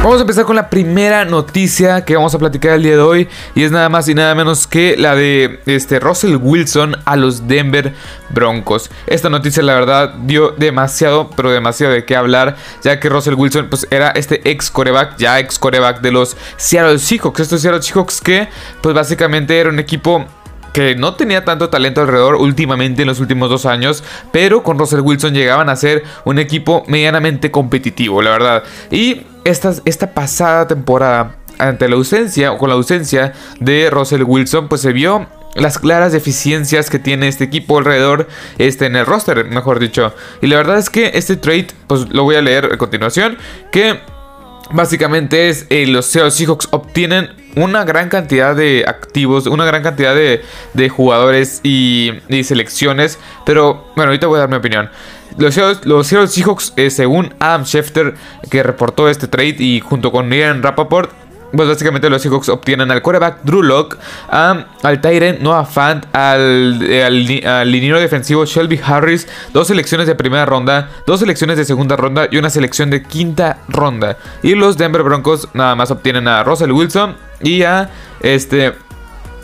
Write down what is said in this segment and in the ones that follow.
Vamos a empezar con la primera noticia que vamos a platicar el día de hoy y es nada más y nada menos que la de este Russell Wilson a los Denver Broncos. Esta noticia la verdad dio demasiado, pero demasiado de qué hablar, ya que Russell Wilson pues era este ex coreback, ya ex coreback de los Seattle Seahawks, estos Seattle Seahawks que pues básicamente era un equipo que no tenía tanto talento alrededor últimamente en los últimos dos años, pero con Russell Wilson llegaban a ser un equipo medianamente competitivo, la verdad. Y esta, esta pasada temporada, ante la ausencia o con la ausencia de Russell Wilson, pues se vio las claras deficiencias que tiene este equipo alrededor este, en el roster, mejor dicho. Y la verdad es que este trade, pues lo voy a leer a continuación, que básicamente es eh, los Seahawks obtienen una gran cantidad de activos, una gran cantidad de, jugadores y, selecciones. Pero bueno, ahorita voy a dar mi opinión. Los Seattle, Seahawks, eh, según Adam Schefter, que reportó este trade y junto con Ian Rappaport, pues básicamente los Seahawks obtienen al quarterback Drew Locke, al Tyrant Noah Fant, al, eh, al, liniero defensivo Shelby Harris, dos selecciones de primera ronda, dos selecciones de segunda ronda y una selección de quinta ronda. Y los Denver Broncos nada más obtienen a Russell Wilson y a este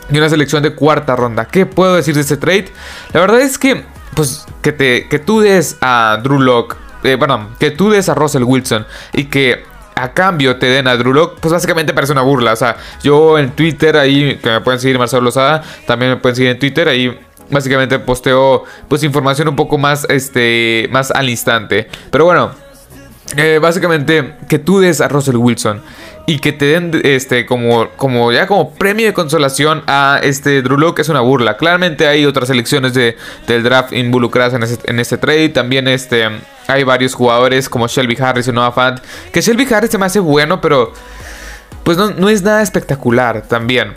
y una selección de cuarta ronda. ¿Qué puedo decir de este trade? La verdad es que pues que te que tú des a Drew Locke, eh, bueno, que tú des a Russell Wilson y que a cambio te den a Drew pues básicamente parece una burla. O sea, yo en Twitter, ahí, que me pueden seguir Marcelo Lozada, también me pueden seguir en Twitter, ahí básicamente posteo pues información un poco más, este, más al instante. Pero bueno, eh, básicamente que tú des a Russell Wilson y que te den este como, como ya como premio de consolación a este Drew Locke es una burla. Claramente hay otras selecciones de, del draft involucradas en, en este trade. También este hay varios jugadores como Shelby Harris y Noah Fant. Que Shelby Harris se me hace bueno, pero pues no, es nada espectacular también.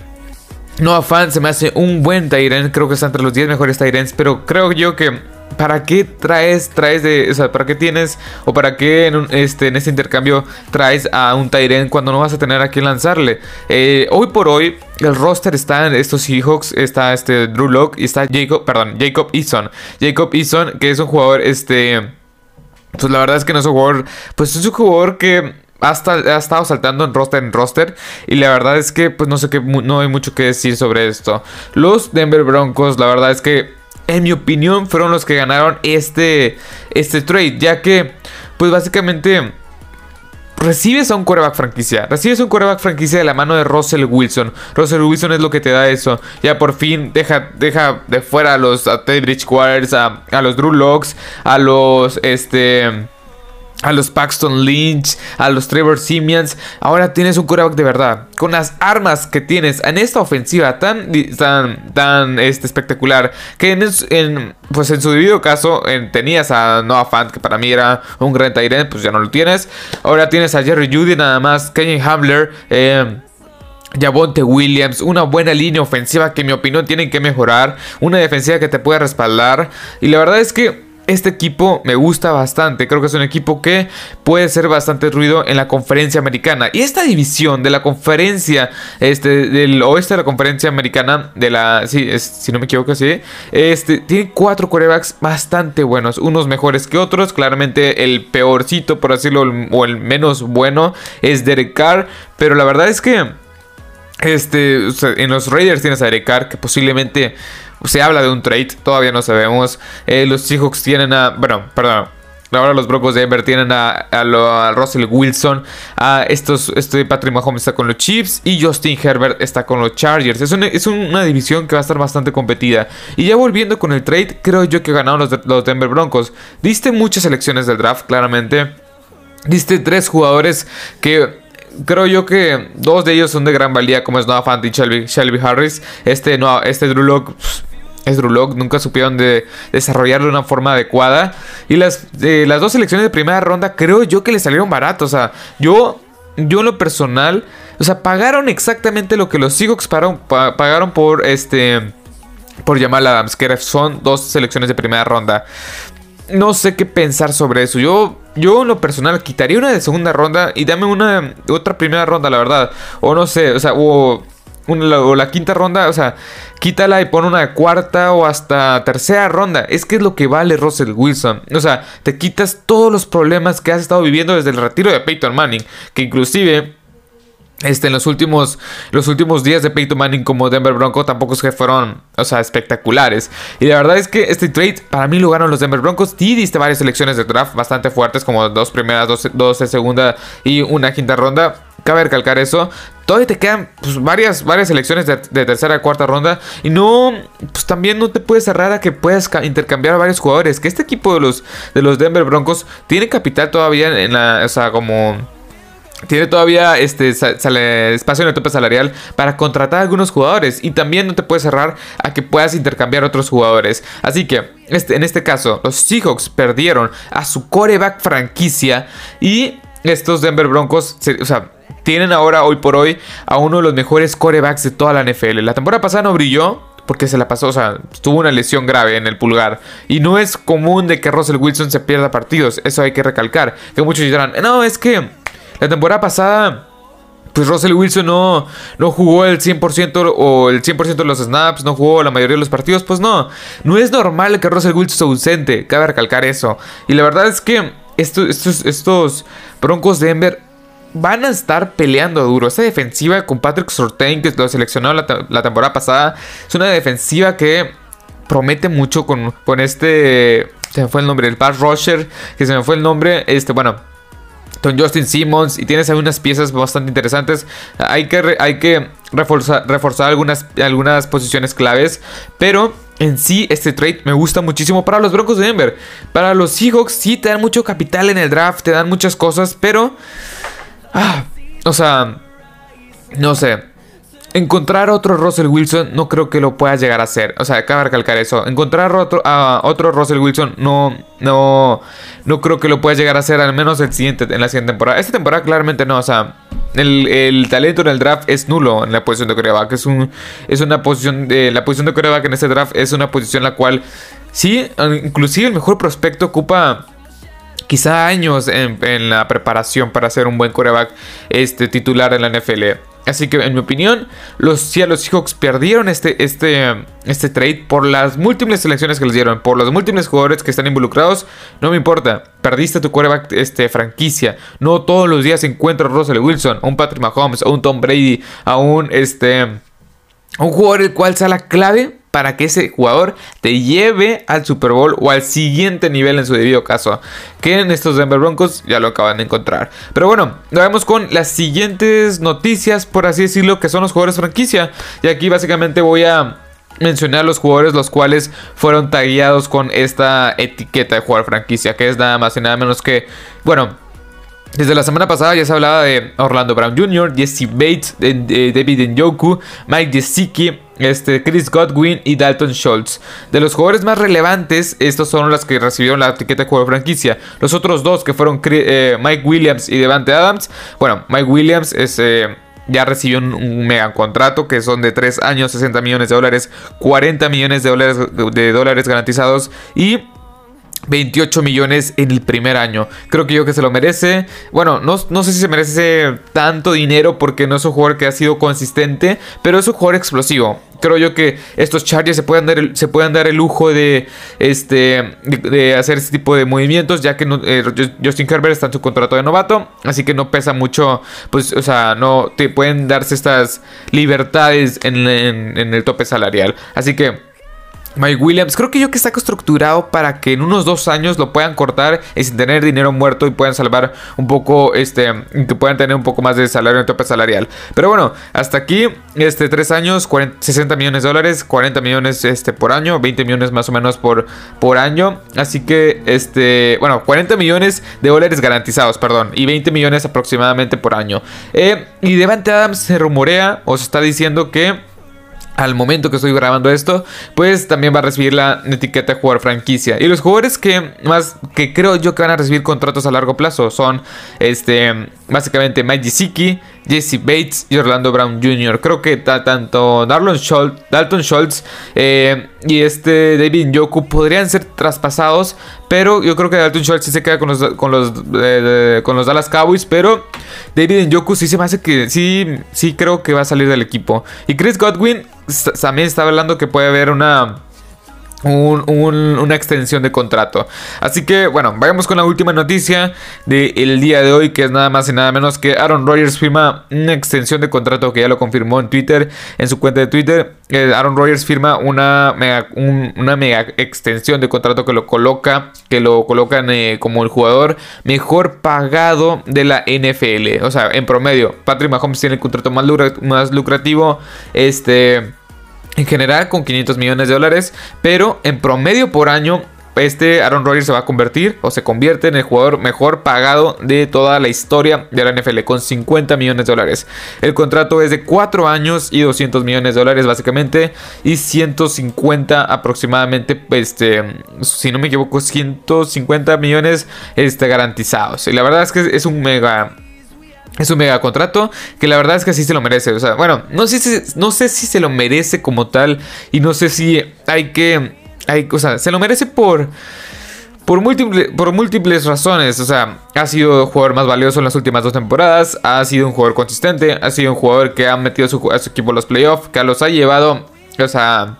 Noah Fant se me hace un buen Tyrant. Creo que está entre los 10 mejores Tyrants. Pero creo yo que ¿para qué traes, traes de, para qué tienes o para qué en, este, este intercambio traes a un Tyrant cuando no vas a tener a quién lanzarle? Eh, hoy por hoy el roster está en estos Seahawks, está este Drew Locke y está Jacob, perdón, Jacob Eason. Jacob Eason, que es un jugador, este pues la verdad es que no es un jugador, pues es un jugador que hasta, ha estado saltando en roster en roster. Y la verdad es que, pues no sé qué, no hay mucho que decir sobre esto. Los Denver Broncos, la verdad es que, en mi opinión, fueron los que ganaron este, este trade. Ya que, pues básicamente recibes a un quarterback franquicia. Recibes un quarterback franquicia de la mano de Russell Wilson. Russell Wilson es lo que te da eso. Ya por fin deja, deja de fuera a los a Teddy Bridgewater, a, a los Drew Locks, a los este a los Paxton Lynch, a los Trevor Simeons. Ahora tienes un quarterback de verdad. Con las armas que tienes en esta ofensiva tan, tan, tan este, espectacular. Que en, pues en su debido caso tenías a Noah Fant, que para mí era un gran Tyrant, pues ya no lo tienes. Ahora tienes a Jerry Judy nada más. Kenny Hamler. Eh, Javonte Williams, una buena línea ofensiva que en mi opinión tienen que mejorar, una defensiva que te puede respaldar y la verdad es que este equipo me gusta bastante. Creo que es un equipo que puede hacer bastante ruido en la conferencia americana. Y esta división de la conferencia este, del oeste de la conferencia americana, de la. Si no me equivoco, sí. Este, tiene cuatro corebacks bastante buenos. Unos mejores que otros. Claramente el peorcito, por decirlo, o el menos bueno es Derek Carr. Pero la verdad es que. Este, en los Raiders tienes a Derek Carr, que posiblemente se habla de un trade, todavía no sabemos. Eh, los Seahawks tienen a. Bueno, perdón. Ahora los Broncos de Denver tienen a, Russell Wilson. A estos, este Patrick Mahomes está con los Chiefs. Y Justin Herbert está con los Chargers. Es una, es una, división que va a estar bastante competida. Y ya volviendo con el trade, creo yo que ganaron los, los Denver Broncos. Diste muchas elecciones del draft, claramente. Diste tres jugadores que creo yo que dos de ellos son de gran valía, como es Noah Fant y Shelby, Harris. Este, no, este Drew Locke es Drew Locke, nunca supieron de desarrollarlo de una forma adecuada. Y las, las dos selecciones de primera ronda creo yo que le salieron baratos. O sea, yo, yo en lo personal, o sea, pagaron exactamente lo que los Seahawks pagaron, pagaron por este... Por Jamal Adams, que son dos selecciones de primera ronda no sé qué pensar sobre eso. Yo, yo en lo personal quitaría una de segunda ronda y dame una otra primera ronda, la verdad. O no sé, o sea, o o la quinta ronda, o sea, quítala y pon una cuarta o hasta tercera ronda. Es que es lo que vale Russell Wilson. O sea, te quitas todos los problemas que has estado viviendo desde el retiro de Peyton Manning, que inclusive este, en los últimos, los últimos días de Peyton Manning como Denver Broncos tampoco es que fueron, o sea, espectaculares. Y la verdad es que este trade para mí lo ganaron los Denver Broncos. Sí diste varias selecciones de draft bastante fuertes, como dos primeras, dos, dos de segunda y una quinta ronda. Cabe recalcar eso. Todavía te quedan pues, varias, varias selecciones de, tercera y cuarta ronda. Y no, pues también no te puedes cerrar a que puedas intercambiar a varios jugadores. Que este equipo de los, de los Denver Broncos tiene capital todavía en la, o sea, como tiene todavía este espacio en el tope salarial para contratar a algunos jugadores y también no te puedes cerrar a que puedas intercambiar otros jugadores. Así que este, en este caso los Seahawks perdieron a su coreback franquicia y estos Denver Broncos, o sea, tienen ahora hoy por hoy a uno de los mejores corebacks de toda la NFL. La temporada pasada no brilló, porque se la pasó, o sea, tuvo una lesión grave en el pulgar. Y no es común de que Russell Wilson se pierda partidos, eso hay que recalcar. Que muchos dirán, no, es que la temporada pasada, pues Russell Wilson no, no jugó el 100% o el 100% de los snaps, no jugó la mayoría de los partidos. Pues no, no es normal que Russell Wilson sea ausente, cabe recalcar eso. Y la verdad es que estos, estos, estos Broncos de Denver van a estar peleando duro. Esta defensiva con Patrick Sortain, que lo seleccionó la, la, temporada pasada, es una defensiva que promete mucho con, con este. Se me fue el nombre, el pass rusher, que se me fue el nombre. Este, bueno, con Justin Simmons y tienes algunas piezas bastante interesantes. Hay que, hay que reforzar, reforzar algunas, algunas posiciones claves, pero en sí este trade me gusta muchísimo para los Broncos de Denver. Para los Seahawks sí te dan mucho capital en el draft, te dan muchas cosas, pero... Ah, o sea, no sé. Encontrar otro Russell Wilson no creo que lo puedas llegar a hacer. O sea, de recalcar eso. Encontrar otro, otro Russell Wilson no, no, no creo que lo puedas llegar a hacer al menos el siguiente, en la siguiente temporada. Esta temporada claramente no. O sea, el, talento en el draft es nulo en la posición de coreback. Es, un, es una posición de... La posición de coreback en este draft es una posición en la cual... Sí, inclusive el mejor prospecto ocupa quizá años en, la preparación para ser un buen coreback este, titular en la NFL. Así que en mi opinión, los Seattle Seahawks perdieron este, este, este trade por las múltiples selecciones que les dieron, por los múltiples jugadores que están involucrados. No me importa, perdiste tu quarterback este, franquicia. No todos los días encuentras a Russell Wilson, a un Patrick Mahomes, a un Tom Brady, a un, este, a un jugador el cual sea la clave para que ese jugador te lleve al Super Bowl o al siguiente nivel en su debido caso. Que en estos Denver Broncos ya lo acaban de encontrar. Pero bueno, lo vemos con las siguientes noticias, por así decirlo, que son los jugadores franquicia. Y aquí básicamente voy a mencionar los jugadores los cuales fueron tagueados con esta etiqueta de jugador franquicia, que es nada más y nada menos que, bueno, desde la semana pasada ya se hablaba de Orlando Brown Jr., Jesse Bates, David Njoku, Mike Gesicki, este, Chris Godwin y Dalton Schultz. De los jugadores más relevantes, estos son los que recibieron la etiqueta de jugador franquicia. Los otros dos que fueron eh, Mike Williams y Devante Adams. Bueno, Mike Williams eh, ya recibió un, mega contrato que son de 3 años, 60 millones de dólares, 40 millones de dólares, de dólares garantizados y 28 millones en el primer año. Creo que yo que se lo merece. Bueno, no, no, sé si se merece tanto dinero porque no es un jugador que ha sido consistente, pero es un jugador explosivo. Creo yo que estos Chargers se pueden dar el, se pueden dar el lujo de, este, de, hacer este tipo de movimientos, ya que eh, Justin Herbert está en su contrato de novato, así que no pesa mucho, pues, o sea, no te pueden darse estas libertades en el tope salarial. Así que Mike Williams, creo que yo que está estructurado para que en unos dos años lo puedan cortar y sin tener dinero muerto y puedan salvar un poco, este, que puedan tener un poco más de salario en tope salarial. Pero bueno, hasta aquí, este, tres años, 60 millones de dólares, 40 millones este, por año, 20 millones más o menos por, por año. Así que, este, bueno, 40 millones de dólares garantizados, perdón, y 20 millones aproximadamente por año. Eh, y Devante Adams se rumorea o se está diciendo que al momento que estoy grabando esto, pues también va a recibir la etiqueta de jugador franquicia. Y los jugadores que más que creo yo que van a recibir contratos a largo plazo son este básicamente Mike Gesicki, Jesse Bates y Orlando Brown Jr. Creo que tanto Schultz, Dalton Schultz eh, y este David Njoku podrían ser traspasados, pero yo creo que Dalton Schultz sí se queda con los, con los, con los Dallas Cowboys, pero David Njoku sí se me hace que sí, sí creo que va a salir del equipo. Y Chris Godwin también está hablando que puede haber una una extensión de contrato. Así que bueno, vayamos con la última noticia del día de hoy, que es nada más y nada menos que Aaron Rodgers firma una extensión de contrato que ya lo confirmó en Twitter, en su cuenta de Twitter. Eh, Aaron Rodgers firma una mega, una mega extensión de contrato que lo coloca, que lo colocan eh, como el jugador mejor pagado de la NFL. O sea, en promedio, Patrick Mahomes tiene el contrato más lucrativo. Este en general con 500 millones de dólares, pero en promedio por año este Aaron Rodgers se va a convertir o se convierte en el jugador mejor pagado de toda la historia de la NFL con 50 millones de dólares. El contrato es de 4 años y 200 millones de dólares básicamente y 150 aproximadamente, este, si no me equivoco, 150 millones este, garantizados. Y la verdad es que es un mega es un mega contrato que la verdad es que sí se lo merece. O sea, bueno, no sé si, no sé si se lo merece como tal. Y no sé si hay que. Hay, o sea, se lo merece por. Por, por múltiples razones. O sea, ha sido el jugador más valioso en las últimas dos temporadas. Ha sido un jugador consistente. Ha sido un jugador que ha metido a su, a equipo en los playoffs. Que los ha llevado. O sea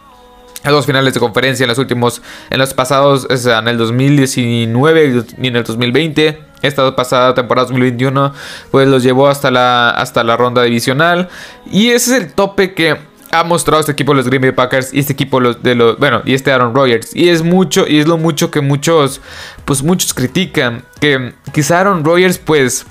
a dos finales de conferencia en los últimos, en los pasados, o sea, en el 2019 y en el 2020. Esta pasada temporada 2021, pues los llevó hasta la, hasta la ronda divisional. Y ese es el tope que ha mostrado este equipo de los Green Bay Packers y este equipo de los, bueno, y este Aaron Rodgers. Y es mucho, y es lo mucho que muchos, pues muchos critican. Que quizá Aaron Rodgers, pues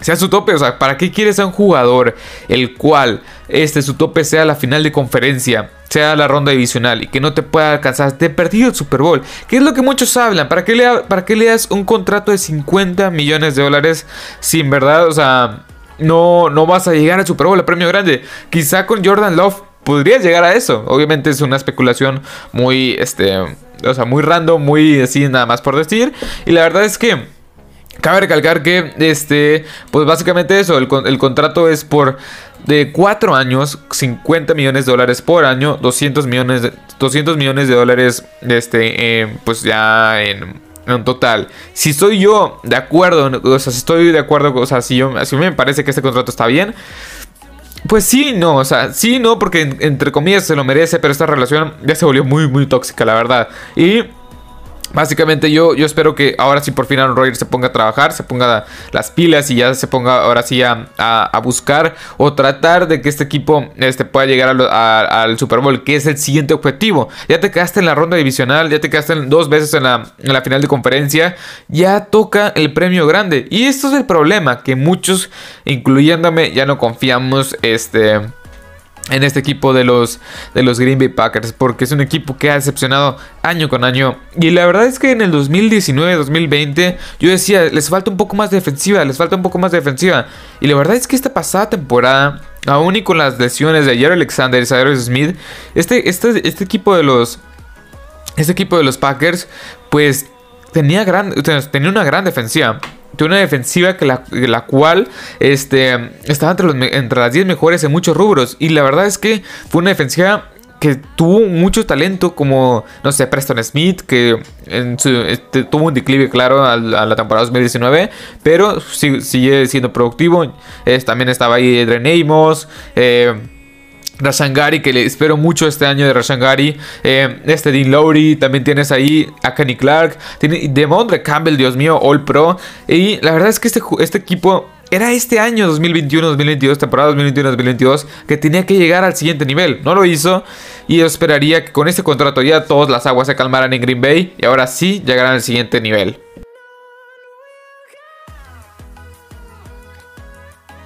sea su tope. O sea, ¿para qué quieres a un jugador el cual este su tope sea la final de conferencia, sea la ronda divisional y que no te pueda alcanzar? Te perdido el Super Bowl. ¿Qué es lo que muchos hablan? ¿Para qué le, das un contrato de 50 millones de dólares sin verdad? O sea, no, no vas a llegar al Super Bowl, el premio grande. Quizá con Jordan Love podrías llegar a eso. Obviamente es una especulación muy, este, o sea, muy random, muy así nada más por decir. Y la verdad es que Cabe recalcar que, este, pues básicamente eso, el, el contrato es por de 4 años, 50 millones de dólares por año, 200 millones de, 200 millones de dólares, este, pues ya en, en total. Si estoy yo de acuerdo, o sea, si estoy de acuerdo, o sea, si, yo, si me parece que este contrato está bien, pues sí, no, o sea, sí, no, porque entre comillas se lo merece, pero esta relación ya se volvió muy, muy tóxica, la verdad. Y Básicamente yo, yo espero que ahora sí por fin Aaron Rodgers se ponga a trabajar, se ponga las pilas y ya se ponga ahora sí a, buscar o tratar de que este equipo este, pueda llegar al Super Bowl, que es el siguiente objetivo. Ya te quedaste en la ronda divisional, ya te quedaste dos veces en la, en la final de conferencia, ya toca el premio grande. Y esto es el problema, que muchos, incluyéndome, ya no confiamos este en este equipo de los, de los Green Bay Packers, porque es un equipo que ha decepcionado año con año. Y la verdad es que en el 2019-2020 yo decía, les falta un poco más de defensiva, les falta un poco más de defensiva. Y la verdad es que esta pasada temporada, aún y con las lesiones de ayer Alexander y Cyrus Smith, este, este, este equipo de los... Este equipo de los Packers, pues tenía, gran, tenía una gran defensiva tiene una defensiva que la, la cual este, estaba entre, entre las 10 mejores en muchos rubros. Y la verdad es que fue una defensiva que tuvo mucho talento como, no sé, Preston Smith, que en su, este, tuvo un declive claro a, la temporada 2019, pero sigue, siendo productivo. también estaba ahí Edren Amos, eh, Rashangari, que le espero mucho este año de Rashangari. Eh, este Dean Lowry, también tienes ahí a Kenny Clark. Tiene Demondre Campbell, Dios mío, All Pro. Y la verdad es que este, este equipo era este año 2021-2022, temporada 2021-2022, que tenía que llegar al siguiente nivel. No lo hizo y yo esperaría que con este contrato ya todas las aguas se calmaran en Green Bay y ahora sí llegaran al siguiente nivel.